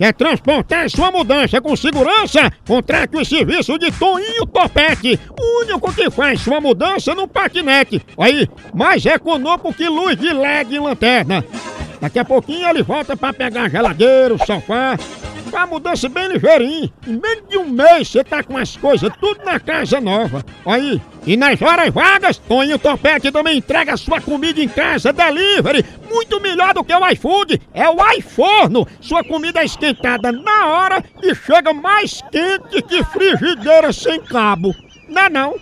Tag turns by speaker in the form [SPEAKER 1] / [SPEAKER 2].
[SPEAKER 1] Quer transportar sua mudança com segurança? Contrate o serviço de Toninho Topete, o único que faz sua mudança no patinete. Aí, mais econômico que luz de LED e lanterna. Daqui a pouquinho ele volta pra pegar geladeira, sofá. A mudança bem ligeirinho. Em menos de um mês você tá com as coisas tudo na casa nova. Aí. E nas horas vagas, Toninho Topete também entrega sua comida em casa, delivery. Muito melhor do que o iFood. É o iForno. Sua comida é esquentada na hora e chega mais quente que frigideira sem cabo. Não é não?